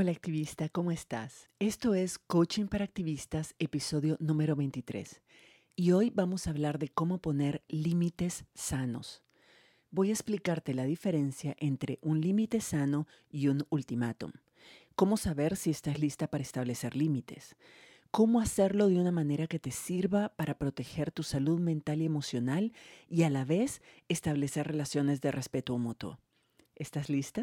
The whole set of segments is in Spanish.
Hola activista, ¿cómo estás? Esto es Coaching para Activistas, episodio número 23. Y hoy vamos a hablar de cómo poner límites sanos. Voy a explicarte la diferencia entre un límite sano y un ultimátum. Cómo saber si estás lista para establecer límites. Cómo hacerlo de una manera que te sirva para proteger tu salud mental y emocional y a la vez establecer relaciones de respeto mutuo. ¿Estás lista?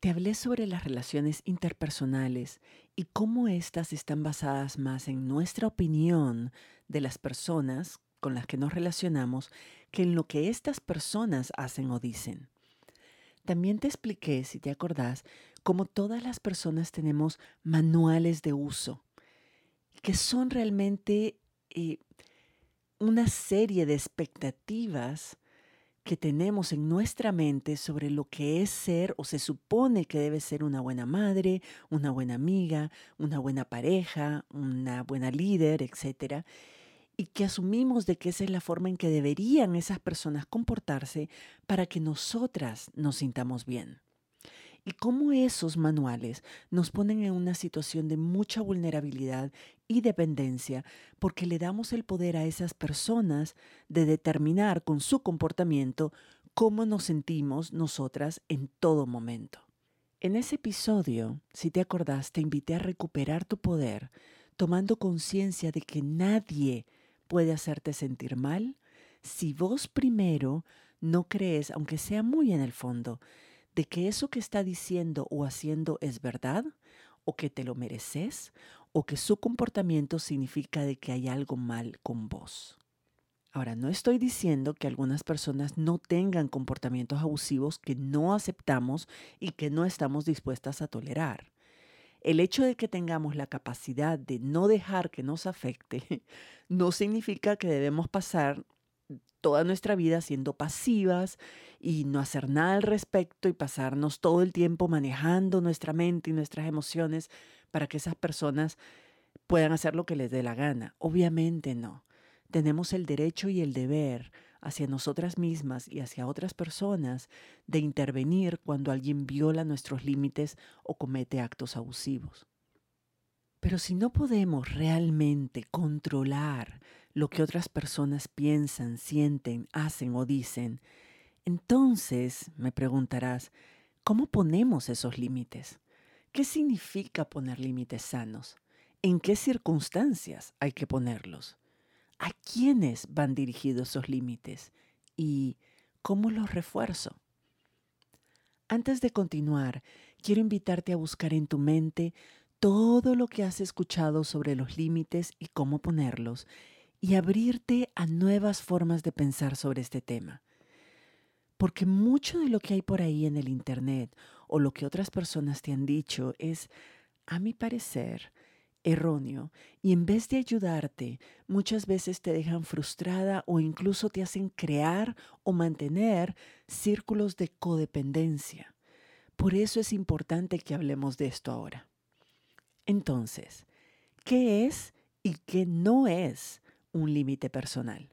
te hablé sobre las relaciones interpersonales y cómo éstas están basadas más en nuestra opinión de las personas con las que nos relacionamos que en lo que estas personas hacen o dicen. También te expliqué, si te acordás, cómo todas las personas tenemos manuales de uso, que son realmente eh, una serie de expectativas que tenemos en nuestra mente sobre lo que es ser o se supone que debe ser una buena madre, una buena amiga, una buena pareja, una buena líder, etc. Y que asumimos de que esa es la forma en que deberían esas personas comportarse para que nosotras nos sintamos bien y cómo esos manuales nos ponen en una situación de mucha vulnerabilidad y dependencia porque le damos el poder a esas personas de determinar con su comportamiento cómo nos sentimos nosotras en todo momento. En ese episodio, si te acordás, te invité a recuperar tu poder, tomando conciencia de que nadie puede hacerte sentir mal si vos primero no crees, aunque sea muy en el fondo, de que eso que está diciendo o haciendo es verdad, o que te lo mereces, o que su comportamiento significa de que hay algo mal con vos. Ahora, no estoy diciendo que algunas personas no tengan comportamientos abusivos que no aceptamos y que no estamos dispuestas a tolerar. El hecho de que tengamos la capacidad de no dejar que nos afecte no significa que debemos pasar toda nuestra vida siendo pasivas y no hacer nada al respecto y pasarnos todo el tiempo manejando nuestra mente y nuestras emociones para que esas personas puedan hacer lo que les dé la gana. Obviamente no. Tenemos el derecho y el deber hacia nosotras mismas y hacia otras personas de intervenir cuando alguien viola nuestros límites o comete actos abusivos. Pero si no podemos realmente controlar lo que otras personas piensan, sienten, hacen o dicen, entonces me preguntarás, ¿cómo ponemos esos límites? ¿Qué significa poner límites sanos? ¿En qué circunstancias hay que ponerlos? ¿A quiénes van dirigidos esos límites? ¿Y cómo los refuerzo? Antes de continuar, quiero invitarte a buscar en tu mente todo lo que has escuchado sobre los límites y cómo ponerlos y abrirte a nuevas formas de pensar sobre este tema. Porque mucho de lo que hay por ahí en el Internet o lo que otras personas te han dicho es, a mi parecer, erróneo y en vez de ayudarte, muchas veces te dejan frustrada o incluso te hacen crear o mantener círculos de codependencia. Por eso es importante que hablemos de esto ahora. Entonces, ¿qué es y qué no es un límite personal.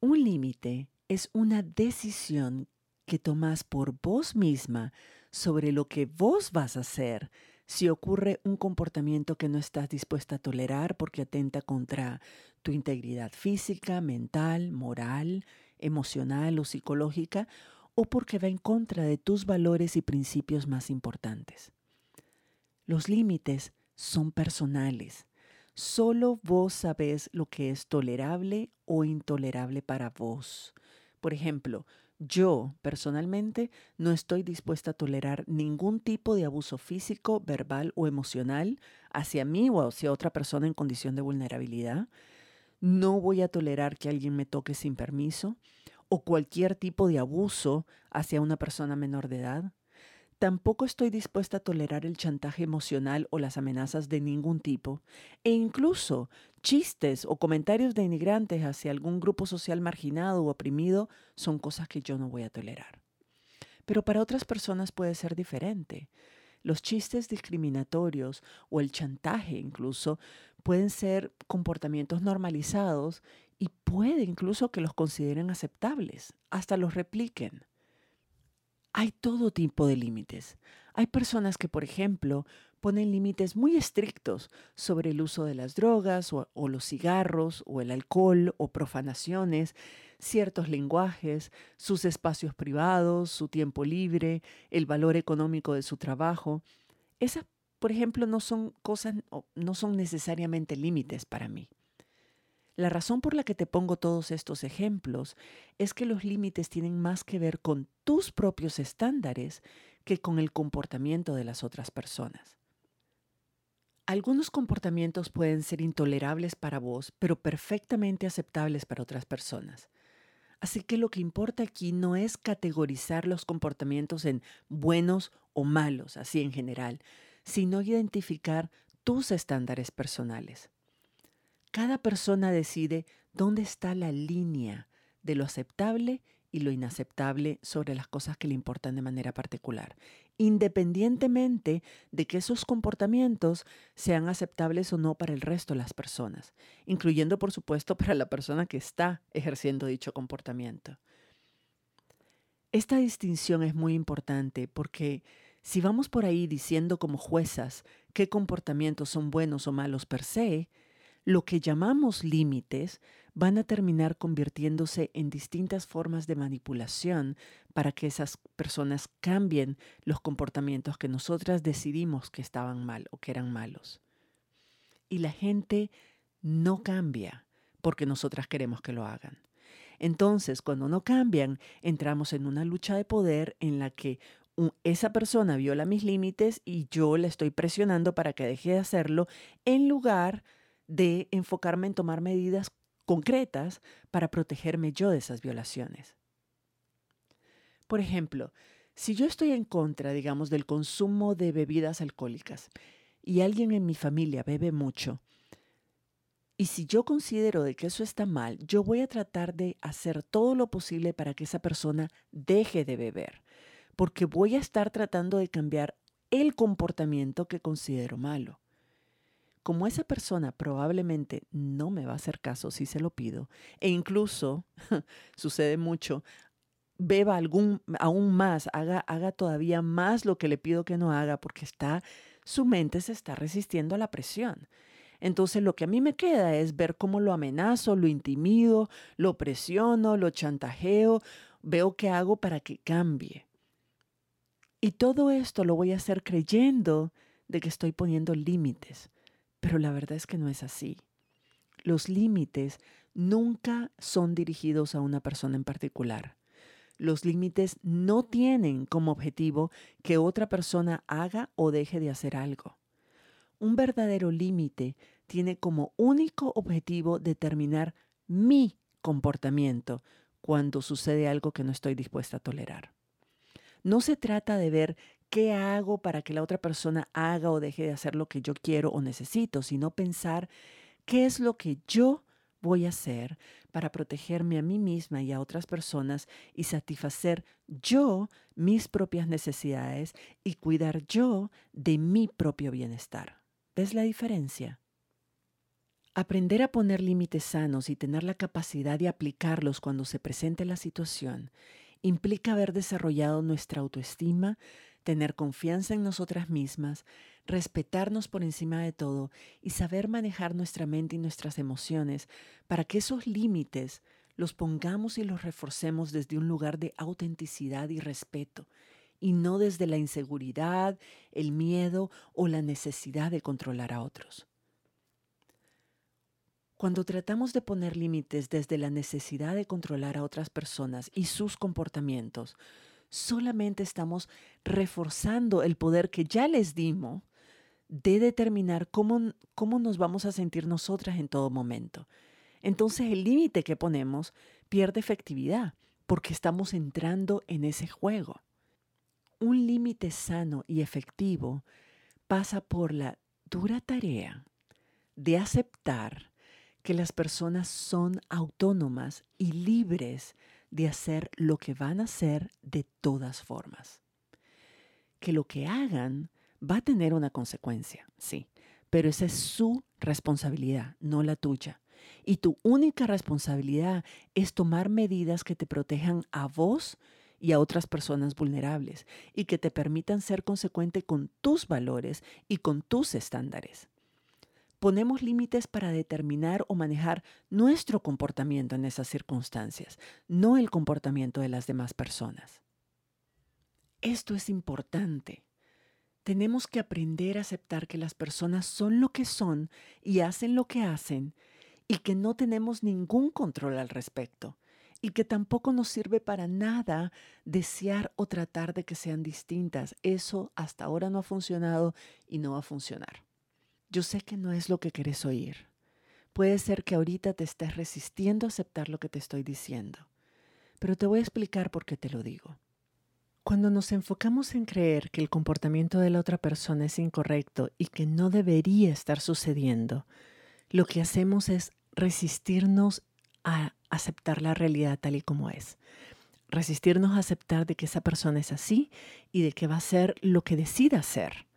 Un límite es una decisión que tomas por vos misma sobre lo que vos vas a hacer si ocurre un comportamiento que no estás dispuesta a tolerar porque atenta contra tu integridad física, mental, moral, emocional o psicológica, o porque va en contra de tus valores y principios más importantes. Los límites son personales Solo vos sabés lo que es tolerable o intolerable para vos. Por ejemplo, yo personalmente no estoy dispuesta a tolerar ningún tipo de abuso físico, verbal o emocional hacia mí o hacia otra persona en condición de vulnerabilidad. No voy a tolerar que alguien me toque sin permiso o cualquier tipo de abuso hacia una persona menor de edad. Tampoco estoy dispuesta a tolerar el chantaje emocional o las amenazas de ningún tipo, e incluso chistes o comentarios de inmigrantes hacia algún grupo social marginado o oprimido son cosas que yo no voy a tolerar. Pero para otras personas puede ser diferente. Los chistes discriminatorios o el chantaje incluso pueden ser comportamientos normalizados y puede incluso que los consideren aceptables, hasta los repliquen. Hay todo tipo de límites. Hay personas que, por ejemplo, ponen límites muy estrictos sobre el uso de las drogas o, los cigarros o el alcohol o profanaciones, ciertos lenguajes, sus espacios privados, su tiempo libre, el valor económico de su trabajo. Esas, por ejemplo, no son cosas, no son necesariamente límites para mí. La razón por la que te pongo todos estos ejemplos es que los límites tienen más que ver con tus propios estándares que con el comportamiento de las otras personas. Algunos comportamientos pueden ser intolerables para vos, pero perfectamente aceptables para otras personas. Así que lo que importa aquí no es categorizar los comportamientos en buenos o malos, así en general, sino identificar tus estándares personales. Cada persona decide dónde está la línea de lo aceptable y lo inaceptable sobre las cosas que le importan de manera particular, independientemente de que esos comportamientos sean aceptables o no para el resto de las personas, incluyendo por supuesto para la persona que está ejerciendo dicho comportamiento. Esta distinción es muy importante porque si vamos por ahí diciendo como juezas qué comportamientos son buenos o malos per se, lo que llamamos límites van a terminar convirtiéndose en distintas formas de manipulación para que esas personas cambien los comportamientos que nosotras decidimos que estaban mal o que eran malos. Y la gente no cambia porque nosotras queremos que lo hagan. Entonces, cuando no cambian, entramos en una lucha de poder en la que esa persona viola mis límites y yo le estoy presionando para que deje de hacerlo en lugar de de enfocarme en tomar medidas concretas para protegerme yo de esas violaciones. Por ejemplo, si yo estoy en contra, digamos, del consumo de bebidas alcohólicas y alguien en mi familia bebe mucho, y si yo considero de que eso está mal, yo voy a tratar de hacer todo lo posible para que esa persona deje de beber, porque voy a estar tratando de cambiar el comportamiento que considero malo como esa persona probablemente no me va a hacer caso si se lo pido, e incluso sucede mucho, beba algún, aún más, haga, haga todavía más lo que le pido que no haga, porque está, su mente se está resistiendo a la presión. Entonces lo que a mí me queda es ver cómo lo amenazo, lo intimido, lo presiono, lo chantajeo, veo qué hago para que cambie. Y todo esto lo voy a hacer creyendo de que estoy poniendo límites pero la verdad es que no es así. Los límites nunca son dirigidos a una persona en particular. Los límites no tienen como objetivo que otra persona haga o deje de hacer algo. Un verdadero límite tiene como único objetivo determinar mi comportamiento cuando sucede algo que no estoy dispuesta a tolerar. No se trata de ver qué hago para que la otra persona haga o deje de hacer lo que yo quiero o necesito, sino pensar qué es lo que yo voy a hacer para protegerme a mí misma y a otras personas y satisfacer yo mis propias necesidades y cuidar yo de mi propio bienestar. ¿Ves la diferencia? Aprender a poner límites sanos y tener la capacidad de aplicarlos cuando se presente la situación implica haber desarrollado nuestra autoestima, tener confianza en nosotras mismas, respetarnos por encima de todo y saber manejar nuestra mente y nuestras emociones para que esos límites los pongamos y los reforcemos desde un lugar de autenticidad y respeto y no desde la inseguridad, el miedo o la necesidad de controlar a otros. Cuando tratamos de poner límites desde la necesidad de controlar a otras personas y sus comportamientos, solamente estamos reforzando el poder que ya les dimos de determinar cómo, cómo nos vamos a sentir nosotras en todo momento. Entonces el límite que ponemos pierde efectividad porque estamos entrando en ese juego. Un límite sano y efectivo pasa por la dura tarea de aceptar que las personas son autónomas y libres de hacer lo que van a hacer de todas formas. Que lo que hagan va a tener una consecuencia, sí, pero esa es su responsabilidad, no la tuya. Y tu única responsabilidad es tomar medidas que te protejan a vos y a otras personas vulnerables y que te permitan ser consecuente con tus valores y con tus estándares. Ponemos límites para determinar o manejar nuestro comportamiento en esas circunstancias, no el comportamiento de las demás personas. Esto es importante. Tenemos que aprender a aceptar que las personas son lo que son y hacen lo que hacen y que no tenemos ningún control al respecto y que tampoco nos sirve para nada desear o tratar de que sean distintas. Eso hasta ahora no ha funcionado y no va a funcionar. Yo sé que no es lo que querés oír. Puede ser que ahorita te estés resistiendo a aceptar lo que te estoy diciendo, pero te voy a explicar por qué te lo digo. Cuando nos enfocamos en creer que el comportamiento de la otra persona es incorrecto y que no debería estar sucediendo, lo que hacemos es resistirnos a aceptar la realidad tal y como es. Resistirnos a aceptar de que esa persona es así y de que va a ser lo que decida ser.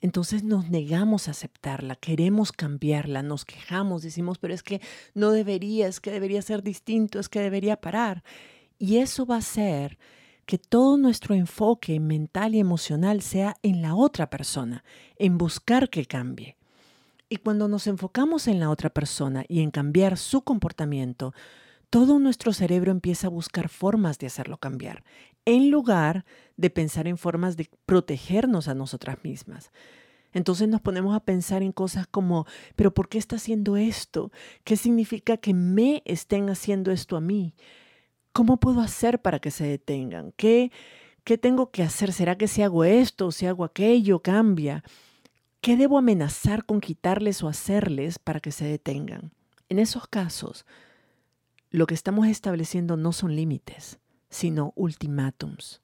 Entonces nos negamos a aceptarla, queremos cambiarla, nos quejamos, decimos, pero es que no debería, es que debería ser distinto, es que debería parar. Y eso va a hacer que todo nuestro enfoque mental y emocional sea en la otra persona, en buscar que cambie. Y cuando nos enfocamos en la otra persona y en cambiar su comportamiento, todo nuestro cerebro empieza a buscar formas de hacerlo cambiar, en lugar de pensar en formas de protegernos a nosotras mismas. Entonces nos ponemos a pensar en cosas como, pero ¿por qué está haciendo esto? ¿Qué significa que me estén haciendo esto a mí? ¿Cómo puedo hacer para que se detengan? ¿Qué, qué tengo que hacer? ¿Será que si hago esto, si hago aquello, cambia? ¿Qué debo amenazar con quitarles o hacerles para que se detengan? En esos casos, lo que estamos estableciendo no son límites, sino ultimátums.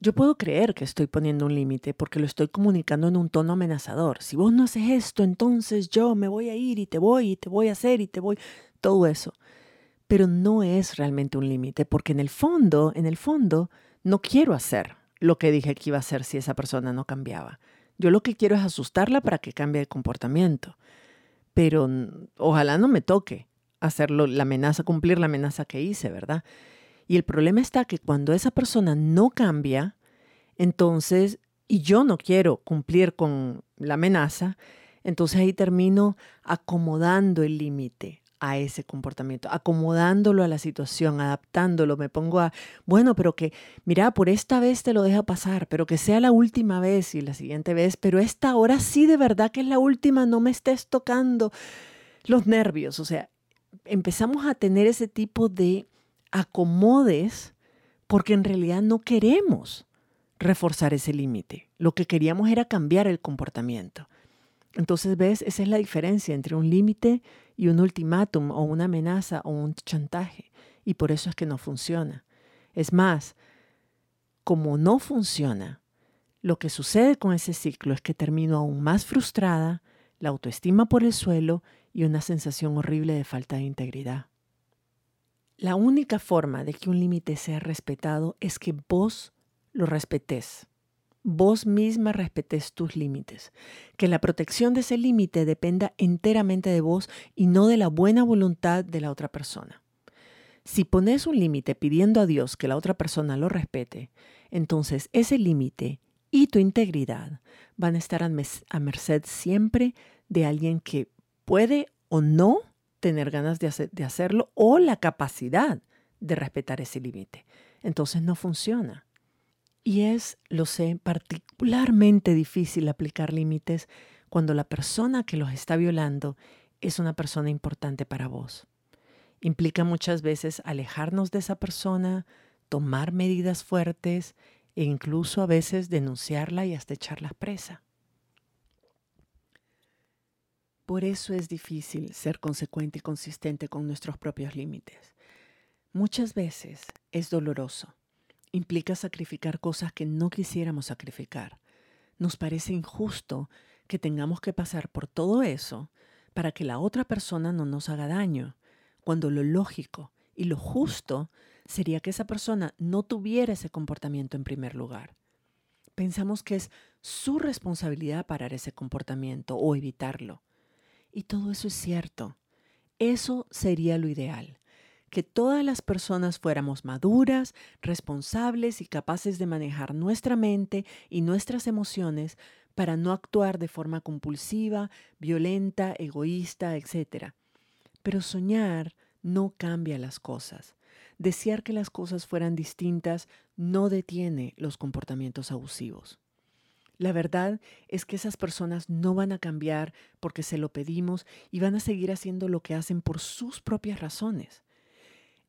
Yo puedo creer que estoy poniendo un límite porque lo estoy comunicando en un tono amenazador. Si vos no haces esto, entonces yo me voy a ir y te voy y te voy a hacer y te voy, todo eso. Pero no es realmente un límite porque en el fondo, en el fondo, no quiero hacer lo que dije que iba a hacer si esa persona no cambiaba. Yo lo que quiero es asustarla para que cambie de comportamiento. Pero ojalá no me toque hacerlo, la amenaza, cumplir la amenaza que hice, ¿verdad? Y el problema está que cuando esa persona no cambia, entonces, y yo no quiero cumplir con la amenaza, entonces ahí termino acomodando el límite, a ese comportamiento, acomodándolo a la situación, adaptándolo. Me pongo a, bueno, pero que, mira, por esta vez te lo deja pasar, pero que sea la última vez y la siguiente vez, pero esta hora sí de verdad que es la última, no me estés tocando los nervios. O sea, empezamos a tener ese tipo de acomodes porque en realidad no queremos reforzar ese límite. Lo que queríamos era cambiar el comportamiento. Entonces, ¿ves? Esa es la diferencia entre un límite y un ultimátum o una amenaza o un chantaje. Y por eso es que no funciona. Es más, como no funciona, lo que sucede con ese ciclo es que termino aún más frustrada, la autoestima por el suelo y una sensación horrible de falta de integridad. La única forma de que un límite sea respetado es que vos lo respetés vos misma respetes tus límites, que la protección de ese límite dependa enteramente de vos y no de la buena voluntad de la otra persona. Si pones un límite pidiendo a Dios que la otra persona lo respete, entonces ese límite y tu integridad van a estar a merced siempre de alguien que puede o no tener ganas de, hacerlo o la capacidad de respetar ese límite. Entonces no funciona. Y es, lo sé, particularmente difícil aplicar límites cuando la persona que los está violando es una persona importante para vos. Implica muchas veces alejarnos de esa persona, tomar medidas fuertes e incluso a veces denunciarla y hasta echarla presa. Por eso es difícil ser consecuente y consistente con nuestros propios límites. Muchas veces es doloroso implica sacrificar cosas que no quisiéramos sacrificar. Nos parece injusto que tengamos que pasar por todo eso para que la otra persona no nos haga daño, cuando lo lógico y lo justo sería que esa persona no tuviera ese comportamiento en primer lugar. Pensamos que es su responsabilidad parar ese comportamiento o evitarlo. Y todo eso es cierto. Eso sería lo ideal, que todas las personas fuéramos maduras, responsables y capaces de manejar nuestra mente y nuestras emociones para no actuar de forma compulsiva, violenta, egoísta, etc. Pero soñar no cambia las cosas. Desear que las cosas fueran distintas no detiene los comportamientos abusivos. La verdad es que esas personas no van a cambiar porque se lo pedimos y van a seguir haciendo lo que hacen por sus propias razones.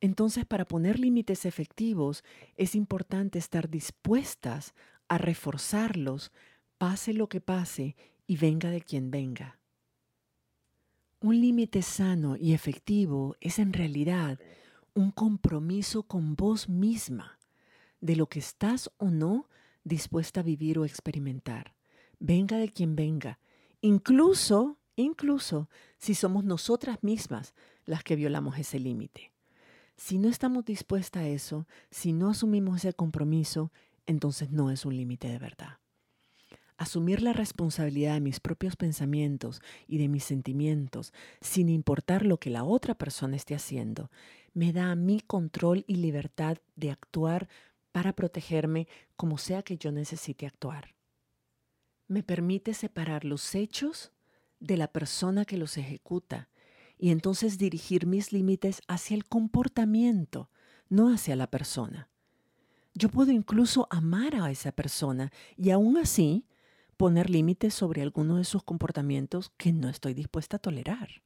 Entonces, para poner límites efectivos, es importante estar dispuestas a reforzarlos, pase lo que pase y venga de quien venga. Un límite sano y efectivo es en realidad un compromiso con vos misma de lo que estás o no dispuesta a vivir o experimentar. Venga de quien venga, incluso, incluso si somos nosotras mismas las que violamos ese límite. Si no estamos dispuestas a eso, si no asumimos ese compromiso, entonces no es un límite de verdad. Asumir la responsabilidad de mis propios pensamientos y de mis sentimientos, sin importar lo que la otra persona esté haciendo, me da a mí control y libertad de actuar para protegerme como sea que yo necesite actuar. Me permite separar los hechos de la persona que los ejecuta y entonces dirigir mis límites hacia el comportamiento, no hacia la persona. Yo puedo incluso amar a esa persona y aún así poner límites sobre alguno de sus comportamientos que no estoy dispuesta a tolerar.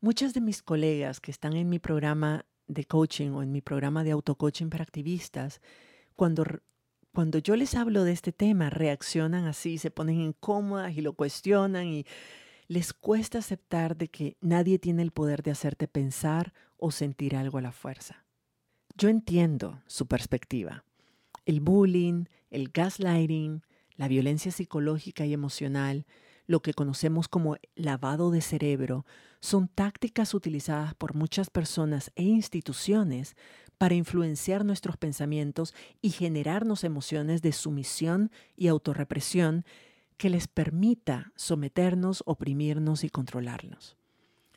Muchas de mis colegas que están en mi programa de coaching o en mi programa de autocoaching para activistas, cuando, cuando yo les hablo de este tema, reaccionan así, se ponen incómodas y lo cuestionan y les cuesta aceptar de que nadie tiene el poder de hacerte pensar o sentir algo a la fuerza. Yo entiendo su perspectiva. El bullying, el gaslighting, la violencia psicológica y emocional, lo que conocemos como lavado de cerebro, son tácticas utilizadas por muchas personas e instituciones para influenciar nuestros pensamientos y generarnos emociones de sumisión y autorrepresión que les permita someternos, oprimirnos y controlarnos.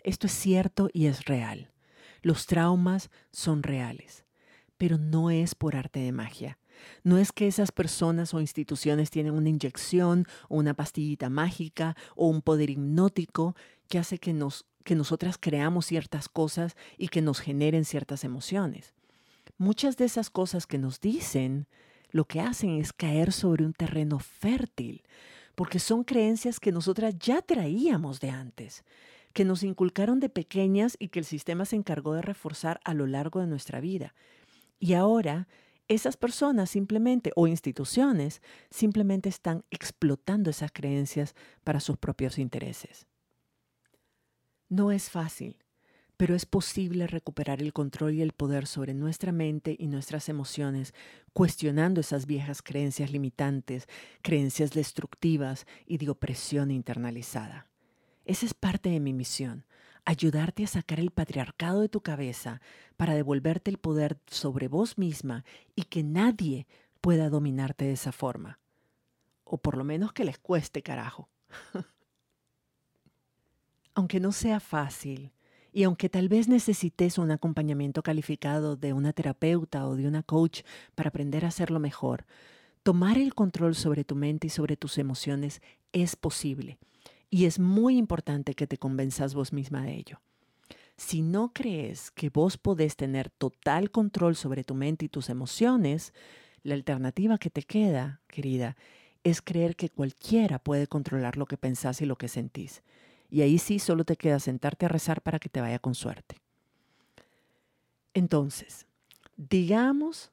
Esto es cierto y es real. Los traumas son reales, pero no es por arte de magia. No es que esas personas o instituciones tienen una inyección o una pastillita mágica o un poder hipnótico que hace que, nos, que nosotras creamos ciertas cosas y que nos generen ciertas emociones. Muchas de esas cosas que nos dicen lo que hacen es caer sobre un terreno fértil, porque son creencias que nosotras ya traíamos de antes, que nos inculcaron de pequeñas y que el sistema se encargó de reforzar a lo largo de nuestra vida. Y ahora esas personas simplemente o instituciones simplemente están explotando esas creencias para sus propios intereses. No es fácil, pero es posible recuperar el control y el poder sobre nuestra mente y nuestras emociones, cuestionando esas viejas creencias limitantes, creencias destructivas y de opresión internalizada. Esa es parte de mi misión, ayudarte a sacar el patriarcado de tu cabeza para devolverte el poder sobre vos misma y que nadie pueda dominarte de esa forma. O por lo menos que les cueste carajo. aunque no sea fácil, y aunque tal vez necesites un acompañamiento calificado de una terapeuta o de una coach para aprender a hacerlo mejor, tomar el control sobre tu mente y sobre tus emociones es posible y es muy importante que te convenzas vos misma de ello. Si no crees que vos podés tener total control sobre tu mente y tus emociones, la alternativa que te queda, querida, es creer que cualquiera puede controlar lo que pensás y lo que sentís. Y ahí sí solo te queda sentarte a rezar para que te vaya con suerte. Entonces, digamos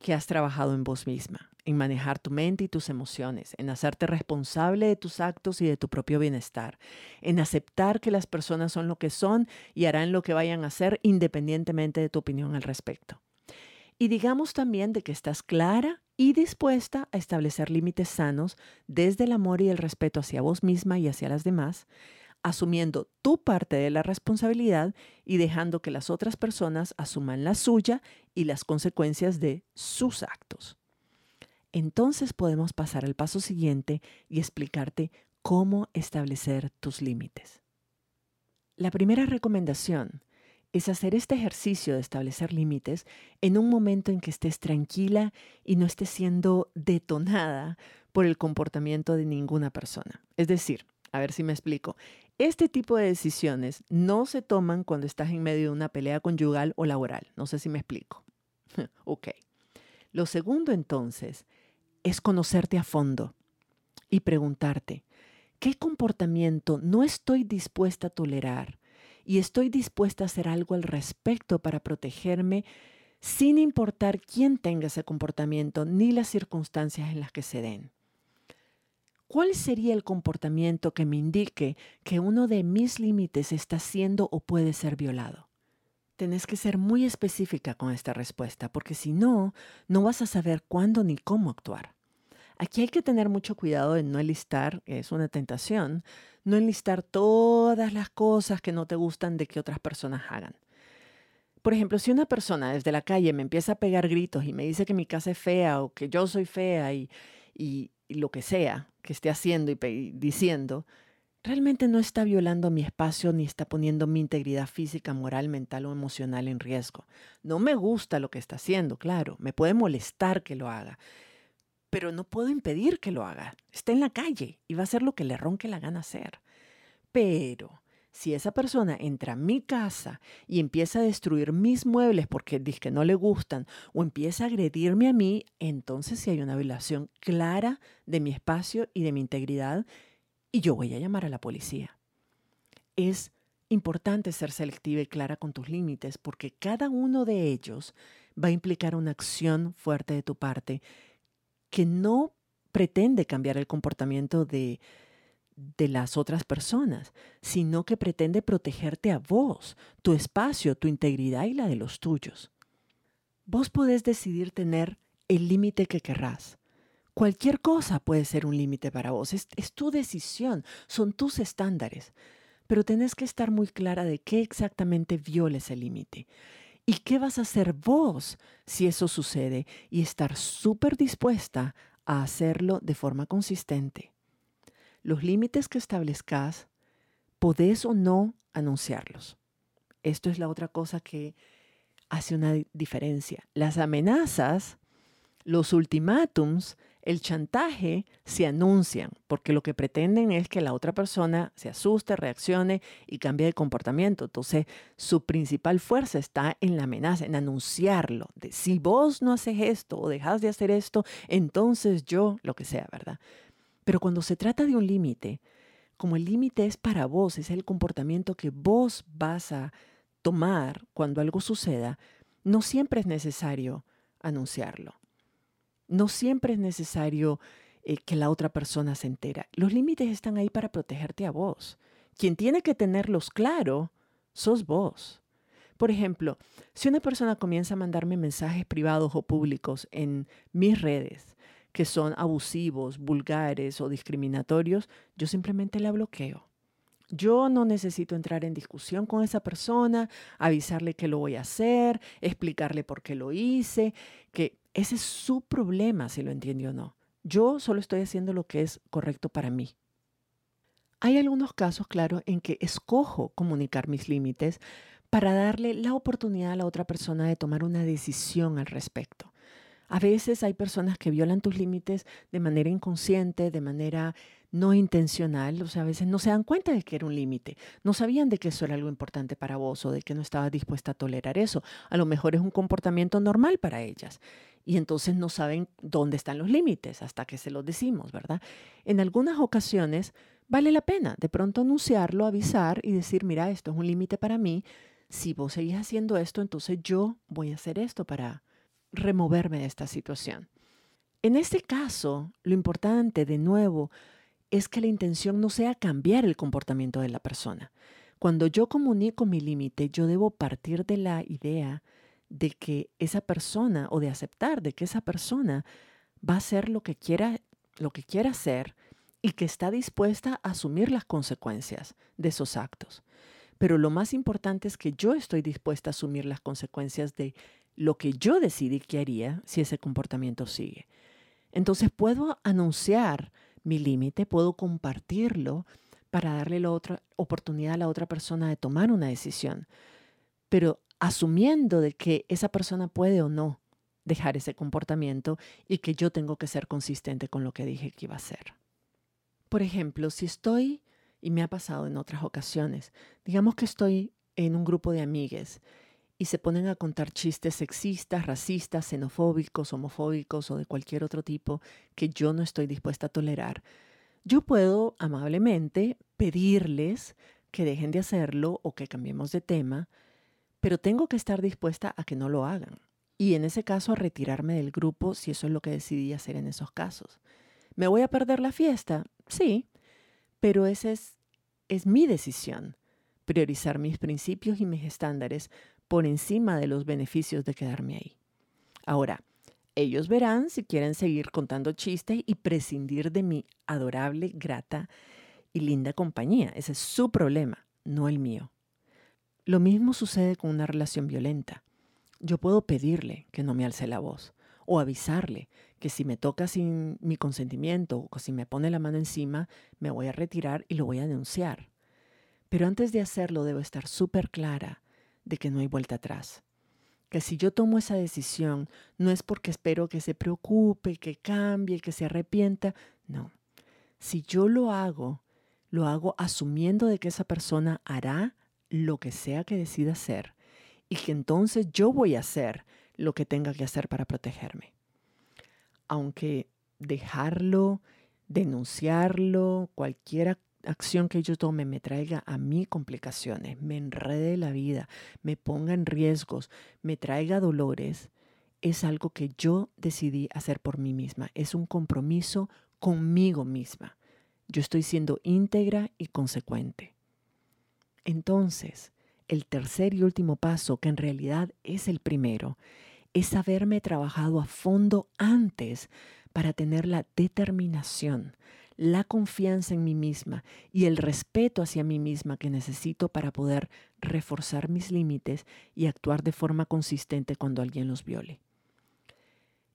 que has trabajado en vos misma en manejar tu mente y tus emociones, en hacerte responsable de tus actos y de tu propio bienestar, en aceptar que las personas son lo que son y harán lo que vayan a hacer independientemente de tu opinión al respecto. Y digamos también de que estás clara y dispuesta a establecer límites sanos desde el amor y el respeto hacia vos misma y hacia las demás, asumiendo tu parte de la responsabilidad y dejando que las otras personas asuman la suya y las consecuencias de sus actos. Entonces podemos pasar al paso siguiente y explicarte cómo establecer tus límites. La primera recomendación es hacer este ejercicio de establecer límites en un momento en que estés tranquila y no estés siendo detonada por el comportamiento de ninguna persona. Es decir, a ver si me explico, este tipo de decisiones no se toman cuando estás en medio de una pelea conyugal o laboral. No sé si me explico. ok. Lo segundo entonces es conocerte a fondo y preguntarte, ¿qué comportamiento no estoy dispuesta a tolerar? Y estoy dispuesta a hacer algo al respecto para protegerme sin importar quién tenga ese comportamiento ni las circunstancias en las que se den. ¿Cuál sería el comportamiento que me indique que uno de mis límites está siendo o puede ser violado? Tenés que ser muy específica con esta respuesta, porque si no, no vas a saber cuándo ni cómo actuar. Aquí hay que tener mucho cuidado de no enlistar, es una tentación, no enlistar todas las cosas que no te gustan de que otras personas hagan. Por ejemplo, si una persona desde la calle me empieza a pegar gritos y me dice que mi casa es fea o que yo soy fea y, y, lo que sea que esté haciendo y diciendo, realmente no está violando mi espacio ni está poniendo mi integridad física, moral, mental o emocional en riesgo. No me gusta lo que está haciendo, claro, me puede molestar que lo haga, pero no puedo impedir que lo haga. Está en la calle y va a hacer lo que le ronque la gana hacer. Pero si esa persona entra a mi casa y empieza a destruir mis muebles porque dice que no le gustan o empieza a agredirme a mí, entonces sí hay una violación clara de mi espacio y de mi integridad y yo voy a llamar a la policía. Es importante ser selectiva y clara con tus límites porque cada uno de ellos va a implicar una acción fuerte de tu parte que no pretende cambiar el comportamiento de, de las otras personas, sino que pretende protegerte a vos, tu espacio, tu integridad y la de los tuyos. Vos podés decidir tener el límite que querrás. Cualquier cosa puede ser un límite para vos, es, es, tu decisión, son tus estándares, pero tenés que estar muy clara de qué exactamente viola ese límite. ¿Y qué vas a hacer vos si eso sucede? Y estar súper dispuesta a hacerlo de forma consistente. Los límites que establezcas, podés o no anunciarlos. Esto es la otra cosa que hace una diferencia. Las amenazas, los ultimátums el chantaje se anuncian porque lo que pretenden es que la otra persona se asuste, reaccione y cambie de comportamiento. Entonces, su principal fuerza está en la amenaza, en anunciarlo. De si vos no haces esto o dejas de hacer esto, entonces yo, lo que sea, ¿verdad? Pero cuando se trata de un límite, como el límite es para vos, es el comportamiento que vos vas a tomar cuando algo suceda, no siempre es necesario anunciarlo. No siempre es necesario eh, que la otra persona se entera. Los límites están ahí para protegerte a vos. Quien tiene que tenerlos claro, sos vos. Por ejemplo, si una persona comienza a mandarme mensajes privados o públicos en mis redes que son abusivos, vulgares o discriminatorios, yo simplemente la bloqueo. Yo no necesito entrar en discusión con esa persona, avisarle que lo voy a hacer, explicarle por qué lo hice, que ese es su problema si lo entiende o no. Yo solo estoy haciendo lo que es correcto para mí. Hay algunos casos, claro, en que escojo comunicar mis límites para darle la oportunidad a la otra persona de tomar una decisión al respecto. A veces hay personas que violan tus límites de manera inconsciente, de manera no intencional, o sea, a veces no se dan cuenta de que era un límite, no sabían de que eso era algo importante para vos o de que no estabas dispuesta a tolerar eso. A lo mejor es un comportamiento normal para ellas y entonces no saben dónde están los límites hasta que se los decimos, ¿verdad? En algunas ocasiones vale la pena de pronto anunciarlo, avisar y decir, mira, esto es un límite para mí. Si vos seguís haciendo esto, entonces yo voy a hacer esto para removerme de esta situación. En este caso, lo importante, de nuevo, es que la intención no sea cambiar el comportamiento de la persona. Cuando yo comunico mi límite, yo debo partir de la idea de que esa persona o de aceptar de que esa persona va a hacer lo que quiera, lo que quiera hacer y que está dispuesta a asumir las consecuencias de esos actos. Pero lo más importante es que yo estoy dispuesta a asumir las consecuencias de lo que yo decidí que haría si ese comportamiento sigue. Entonces puedo anunciar mi límite, puedo compartirlo para darle la otra oportunidad a la otra persona de tomar una decisión, pero asumiendo de que esa persona puede o no dejar ese comportamiento y que yo tengo que ser consistente con lo que dije que iba a hacer. Por ejemplo, si estoy, y me ha pasado en otras ocasiones, digamos que estoy en un grupo de amigues y se ponen a contar chistes sexistas, racistas, xenofóbicos, homofóbicos o de cualquier otro tipo que yo no estoy dispuesta a tolerar, yo puedo amablemente pedirles que dejen de hacerlo o que cambiemos de tema, pero tengo que estar dispuesta a que no lo hagan. Y en ese caso a retirarme del grupo si eso es lo que decidí hacer en esos casos. ¿Me voy a perder la fiesta? Sí, pero esa es, es mi decisión, priorizar mis principios y mis estándares por encima de los beneficios de quedarme ahí. Ahora, ellos verán si quieren seguir contando chistes y prescindir de mi adorable, grata y linda compañía. Ese es su problema, no el mío. Lo mismo sucede con una relación violenta. Yo puedo pedirle que no me alce la voz o avisarle que si me toca sin mi consentimiento o si me pone la mano encima, me voy a retirar y lo voy a denunciar. Pero antes de hacerlo debo estar súper clara de que no hay vuelta atrás. Que si yo tomo esa decisión no es porque espero que se preocupe, que cambie, que se arrepienta. No. Si yo lo hago, lo hago asumiendo de que esa persona hará lo que sea que decida hacer y que entonces yo voy a hacer lo que tenga que hacer para protegerme. Aunque dejarlo, denunciarlo, cualquier acción que yo tome me traiga a mí complicaciones, me enrede la vida, me ponga en riesgos, me traiga dolores, es algo que yo decidí hacer por mí misma. Es un compromiso conmigo misma. Yo estoy siendo íntegra y consecuente. Entonces, el tercer y último paso, que en realidad es el primero, es haberme trabajado a fondo antes para tener la determinación, la confianza en mí misma y el respeto hacia mí misma que necesito para poder reforzar mis límites y actuar de forma consistente cuando alguien los viole.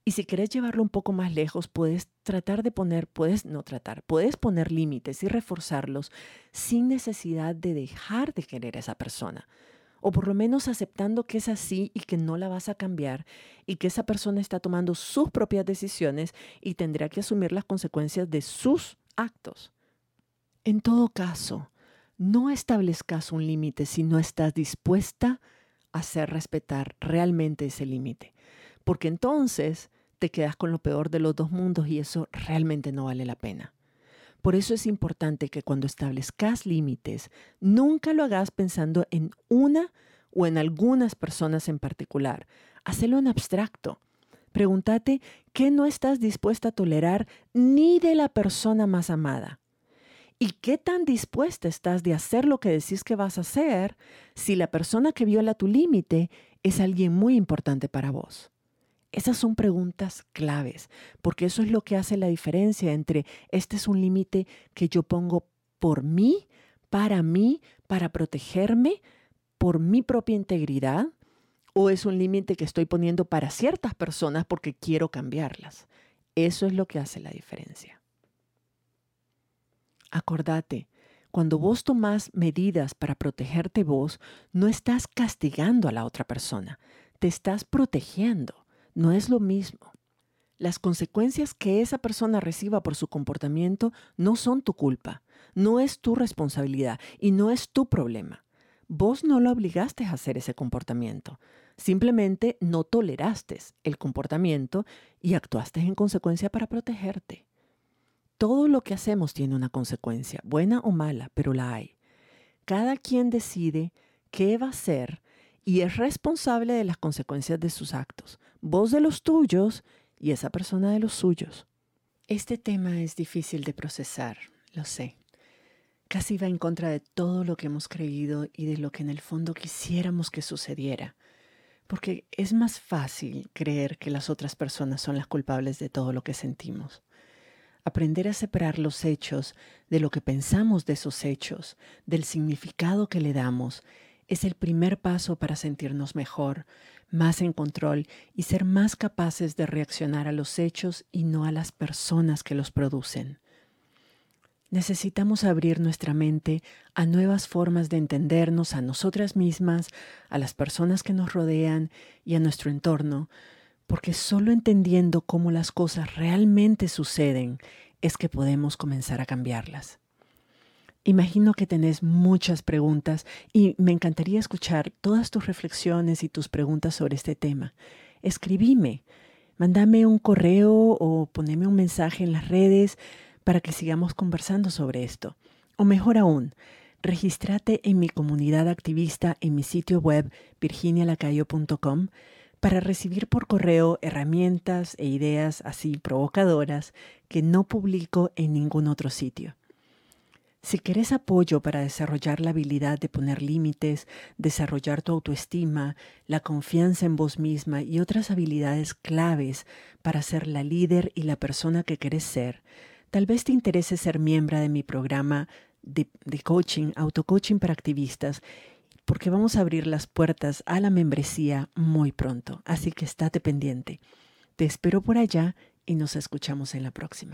Y si quieres llevarlo un poco más lejos, puedes tratar de poner, puedes no tratar, puedes poner límites y reforzarlos sin necesidad de dejar de querer a esa persona. O por lo menos aceptando que es así y que no la vas a cambiar y que esa persona está tomando sus propias decisiones y tendrá que asumir las consecuencias de sus actos. En todo caso, no establezcas un límite si no estás dispuesta a hacer respetar realmente ese límite porque entonces te quedas con lo peor de los dos mundos y eso realmente no vale la pena. Por eso es importante que cuando establezcas límites, nunca lo hagas pensando en una o en algunas personas en particular. Hacelo en abstracto. Pregúntate qué no estás dispuesta a tolerar ni de la persona más amada. ¿Y qué tan dispuesta estás de hacer lo que decís que vas a hacer si la persona que viola tu límite es alguien muy importante para vos? Esas son preguntas claves, porque eso es lo que hace la diferencia entre este es un límite que yo pongo por mí, para mí, para protegerme, por mi propia integridad, o es un límite que estoy poniendo para ciertas personas porque quiero cambiarlas. Eso es lo que hace la diferencia. Acordate, cuando vos tomás medidas para protegerte vos, no estás castigando a la otra persona, te estás protegiendo no es lo mismo. Las consecuencias que esa persona reciba por su comportamiento no son tu culpa, no es tu responsabilidad y no es tu problema. Vos no lo obligaste a hacer ese comportamiento, simplemente no toleraste el comportamiento y actuaste en consecuencia para protegerte. Todo lo que hacemos tiene una consecuencia, buena o mala, pero la hay. Cada quien decide qué va a hacer y es responsable de las consecuencias de sus actos, vos de los tuyos y esa persona de los suyos. Este tema es difícil de procesar, lo sé. Casi va en contra de todo lo que hemos creído y de lo que en el fondo quisiéramos que sucediera, porque es más fácil creer que las otras personas son las culpables de todo lo que sentimos. Aprender a separar los hechos de lo que pensamos de esos hechos, del significado que le damos, es el primer paso para sentirnos mejor, más en control y ser más capaces de reaccionar a los hechos y no a las personas que los producen. Necesitamos abrir nuestra mente a nuevas formas de entendernos a nosotras mismas, a las personas que nos rodean y a nuestro entorno, porque solo entendiendo cómo las cosas realmente suceden es que podemos comenzar a cambiarlas. Imagino que tenés muchas preguntas y me encantaría escuchar todas tus reflexiones y tus preguntas sobre este tema. Escribime, mándame un correo o poneme un mensaje en las redes para que sigamos conversando sobre esto. O mejor aún, regístrate en mi comunidad activista en mi sitio web virginialacayo.com para recibir por correo herramientas e ideas así provocadoras que no publico en ningún otro sitio. Si quieres apoyo para desarrollar la habilidad de poner límites, desarrollar tu autoestima, la confianza en vos misma y otras habilidades claves para ser la líder y la persona que querés ser, Tal vez te interese ser miembro de mi programa de, coaching, auto-coaching para activistas, porque vamos a abrir las puertas a la membresía muy pronto. Así que estate pendiente. Te espero por allá y nos escuchamos en la próxima.